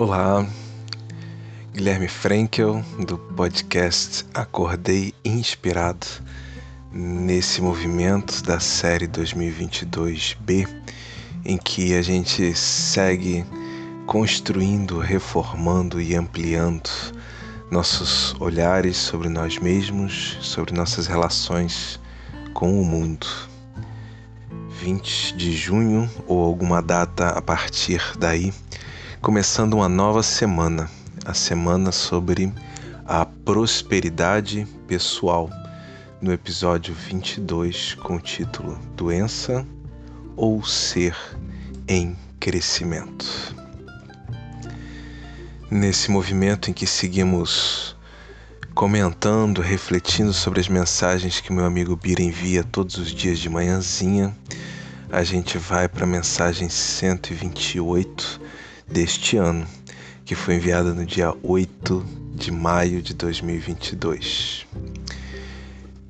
Olá, Guilherme Frankel do podcast Acordei Inspirado nesse movimento da série 2022B em que a gente segue construindo, reformando e ampliando nossos olhares sobre nós mesmos, sobre nossas relações com o mundo. 20 de junho ou alguma data a partir daí começando uma nova semana, a semana sobre a prosperidade pessoal, no episódio 22 com o título Doença ou Ser em Crescimento. Nesse movimento em que seguimos comentando, refletindo sobre as mensagens que meu amigo Bira envia todos os dias de manhãzinha, a gente vai para a mensagem 128 deste ano, que foi enviada no dia 8 de maio de 2022.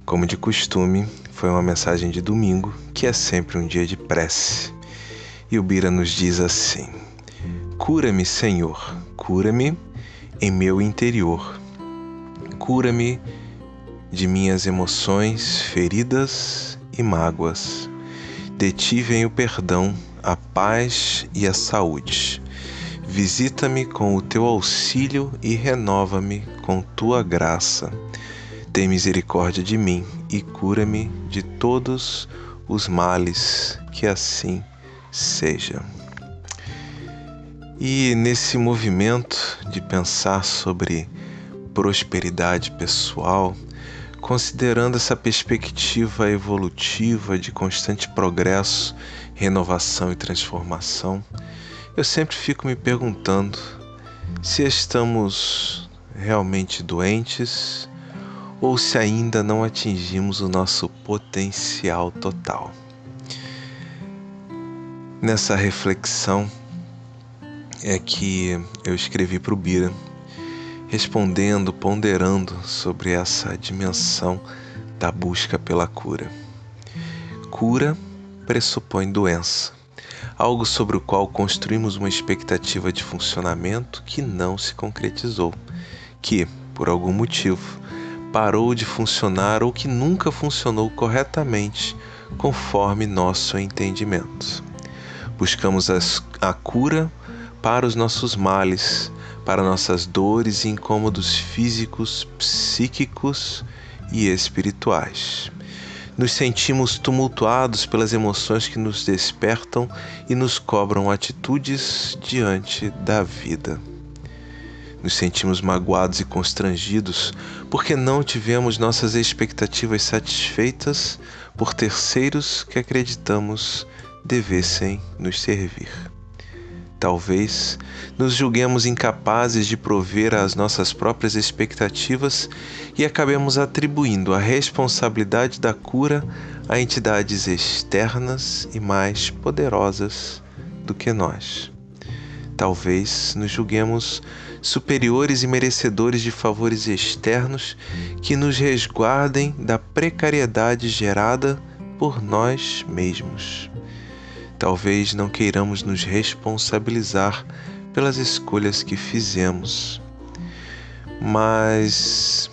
Como de costume, foi uma mensagem de domingo, que é sempre um dia de prece. E o Bira nos diz assim: Cura-me, Senhor, cura-me em meu interior. Cura-me de minhas emoções feridas e mágoas. De ti vem o perdão, a paz e a saúde. Visita-me com o teu auxílio e renova-me com tua graça. Tem misericórdia de mim e cura-me de todos os males, que assim seja. E nesse movimento de pensar sobre prosperidade pessoal, considerando essa perspectiva evolutiva de constante progresso, renovação e transformação, eu sempre fico me perguntando se estamos realmente doentes ou se ainda não atingimos o nosso potencial total. Nessa reflexão é que eu escrevi para o Bira, respondendo, ponderando sobre essa dimensão da busca pela cura. Cura pressupõe doença algo sobre o qual construímos uma expectativa de funcionamento que não se concretizou, que, por algum motivo, parou de funcionar ou que nunca funcionou corretamente conforme nosso entendimento. Buscamos as, a cura para os nossos males, para nossas dores e incômodos físicos, psíquicos e espirituais. Nos sentimos tumultuados pelas emoções que nos despertam e nos cobram atitudes diante da vida. Nos sentimos magoados e constrangidos porque não tivemos nossas expectativas satisfeitas por terceiros que acreditamos devessem nos servir. Talvez nos julguemos incapazes de prover às nossas próprias expectativas e acabemos atribuindo a responsabilidade da cura a entidades externas e mais poderosas do que nós. Talvez nos julguemos superiores e merecedores de favores externos que nos resguardem da precariedade gerada por nós mesmos. Talvez não queiramos nos responsabilizar pelas escolhas que fizemos. Mas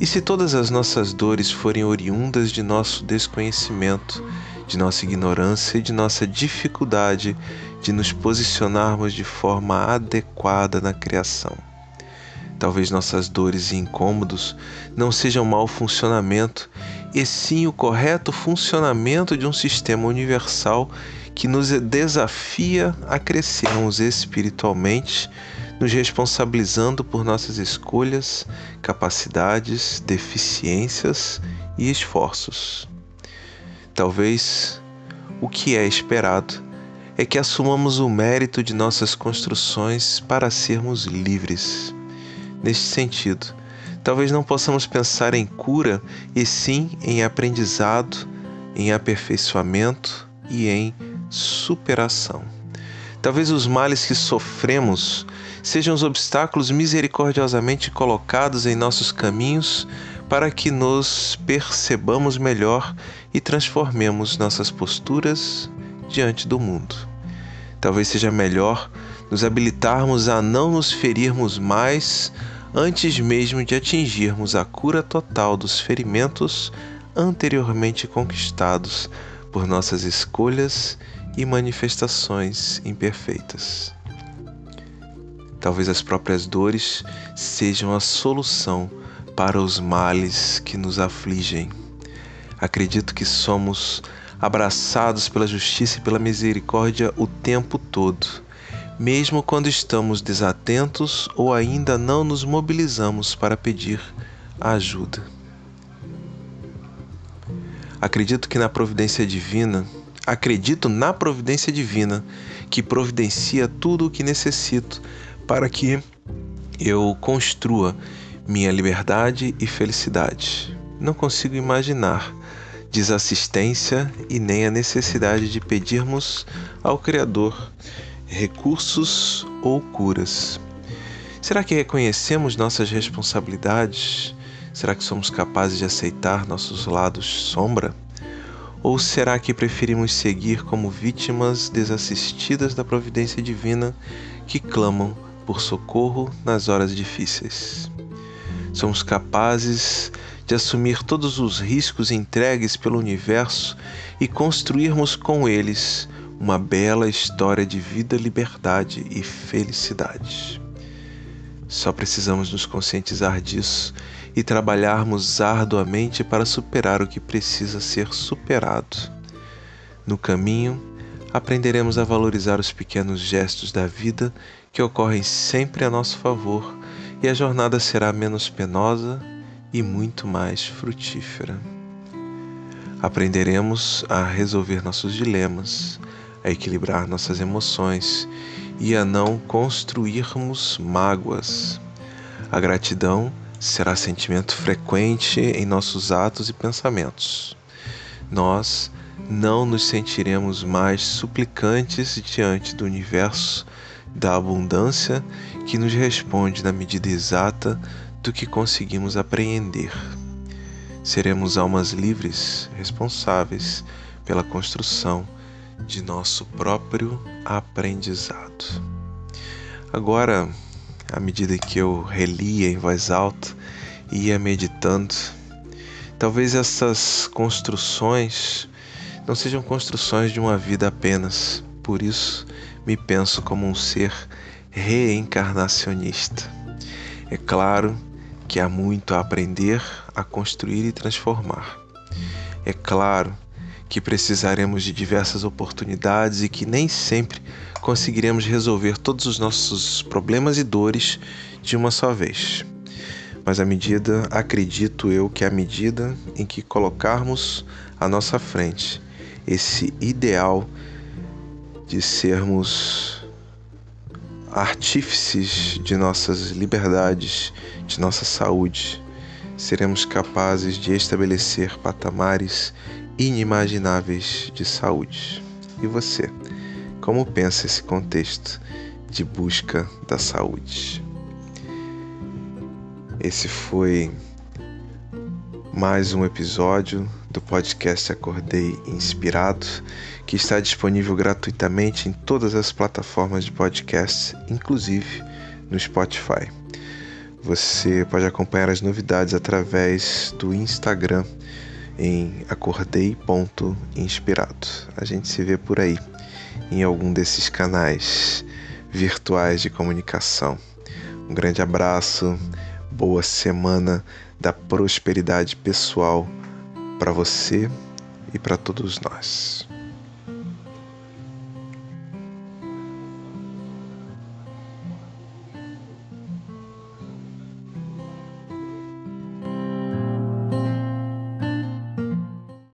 e se todas as nossas dores forem oriundas de nosso desconhecimento, de nossa ignorância e de nossa dificuldade de nos posicionarmos de forma adequada na criação? Talvez nossas dores e incômodos não sejam mau funcionamento, e sim o correto funcionamento de um sistema universal que nos desafia a crescermos espiritualmente, nos responsabilizando por nossas escolhas, capacidades, deficiências e esforços. Talvez o que é esperado é que assumamos o mérito de nossas construções para sermos livres. Neste sentido, talvez não possamos pensar em cura e sim em aprendizado, em aperfeiçoamento e em superação. Talvez os males que sofremos sejam os obstáculos misericordiosamente colocados em nossos caminhos para que nos percebamos melhor e transformemos nossas posturas diante do mundo. Talvez seja melhor nos habilitarmos a não nos ferirmos mais antes mesmo de atingirmos a cura total dos ferimentos anteriormente conquistados por nossas escolhas e manifestações imperfeitas. Talvez as próprias dores sejam a solução para os males que nos afligem. Acredito que somos abraçados pela justiça e pela misericórdia o tempo todo, mesmo quando estamos desatentos ou ainda não nos mobilizamos para pedir ajuda. Acredito que na providência divina, acredito na providência divina que providencia tudo o que necessito para que eu construa minha liberdade e felicidade. Não consigo imaginar desassistência e nem a necessidade de pedirmos ao Criador recursos ou curas. Será que reconhecemos nossas responsabilidades? Será que somos capazes de aceitar nossos lados sombra? Ou será que preferimos seguir como vítimas desassistidas da providência divina que clamam por socorro nas horas difíceis? Somos capazes de assumir todos os riscos entregues pelo universo e construirmos com eles uma bela história de vida, liberdade e felicidade. Só precisamos nos conscientizar disso e trabalharmos arduamente para superar o que precisa ser superado. No caminho, aprenderemos a valorizar os pequenos gestos da vida que ocorrem sempre a nosso favor e a jornada será menos penosa e muito mais frutífera. Aprenderemos a resolver nossos dilemas, a equilibrar nossas emoções e a não construirmos mágoas. A gratidão será sentimento frequente em nossos atos e pensamentos. Nós não nos sentiremos mais suplicantes diante do universo da abundância que nos responde na medida exata do que conseguimos apreender. Seremos almas livres, responsáveis pela construção de nosso próprio aprendizado. Agora, à medida que eu relia em voz alta e ia meditando, talvez essas construções não sejam construções de uma vida apenas, por isso me penso como um ser reencarnacionista. É claro que há muito a aprender, a construir e transformar. É claro que precisaremos de diversas oportunidades e que nem sempre conseguiremos resolver todos os nossos problemas e dores de uma só vez. Mas à medida, acredito eu que à medida em que colocarmos à nossa frente esse ideal de sermos artífices de nossas liberdades, de nossa saúde, seremos capazes de estabelecer patamares inimagináveis de saúde. E você, como pensa esse contexto de busca da saúde? Esse foi mais um episódio do podcast Acordei Inspirado, que está disponível gratuitamente em todas as plataformas de podcast, inclusive no Spotify. Você pode acompanhar as novidades através do Instagram em acordei.inspirado. A gente se vê por aí em algum desses canais virtuais de comunicação. Um grande abraço, boa semana da prosperidade pessoal para você e para todos nós.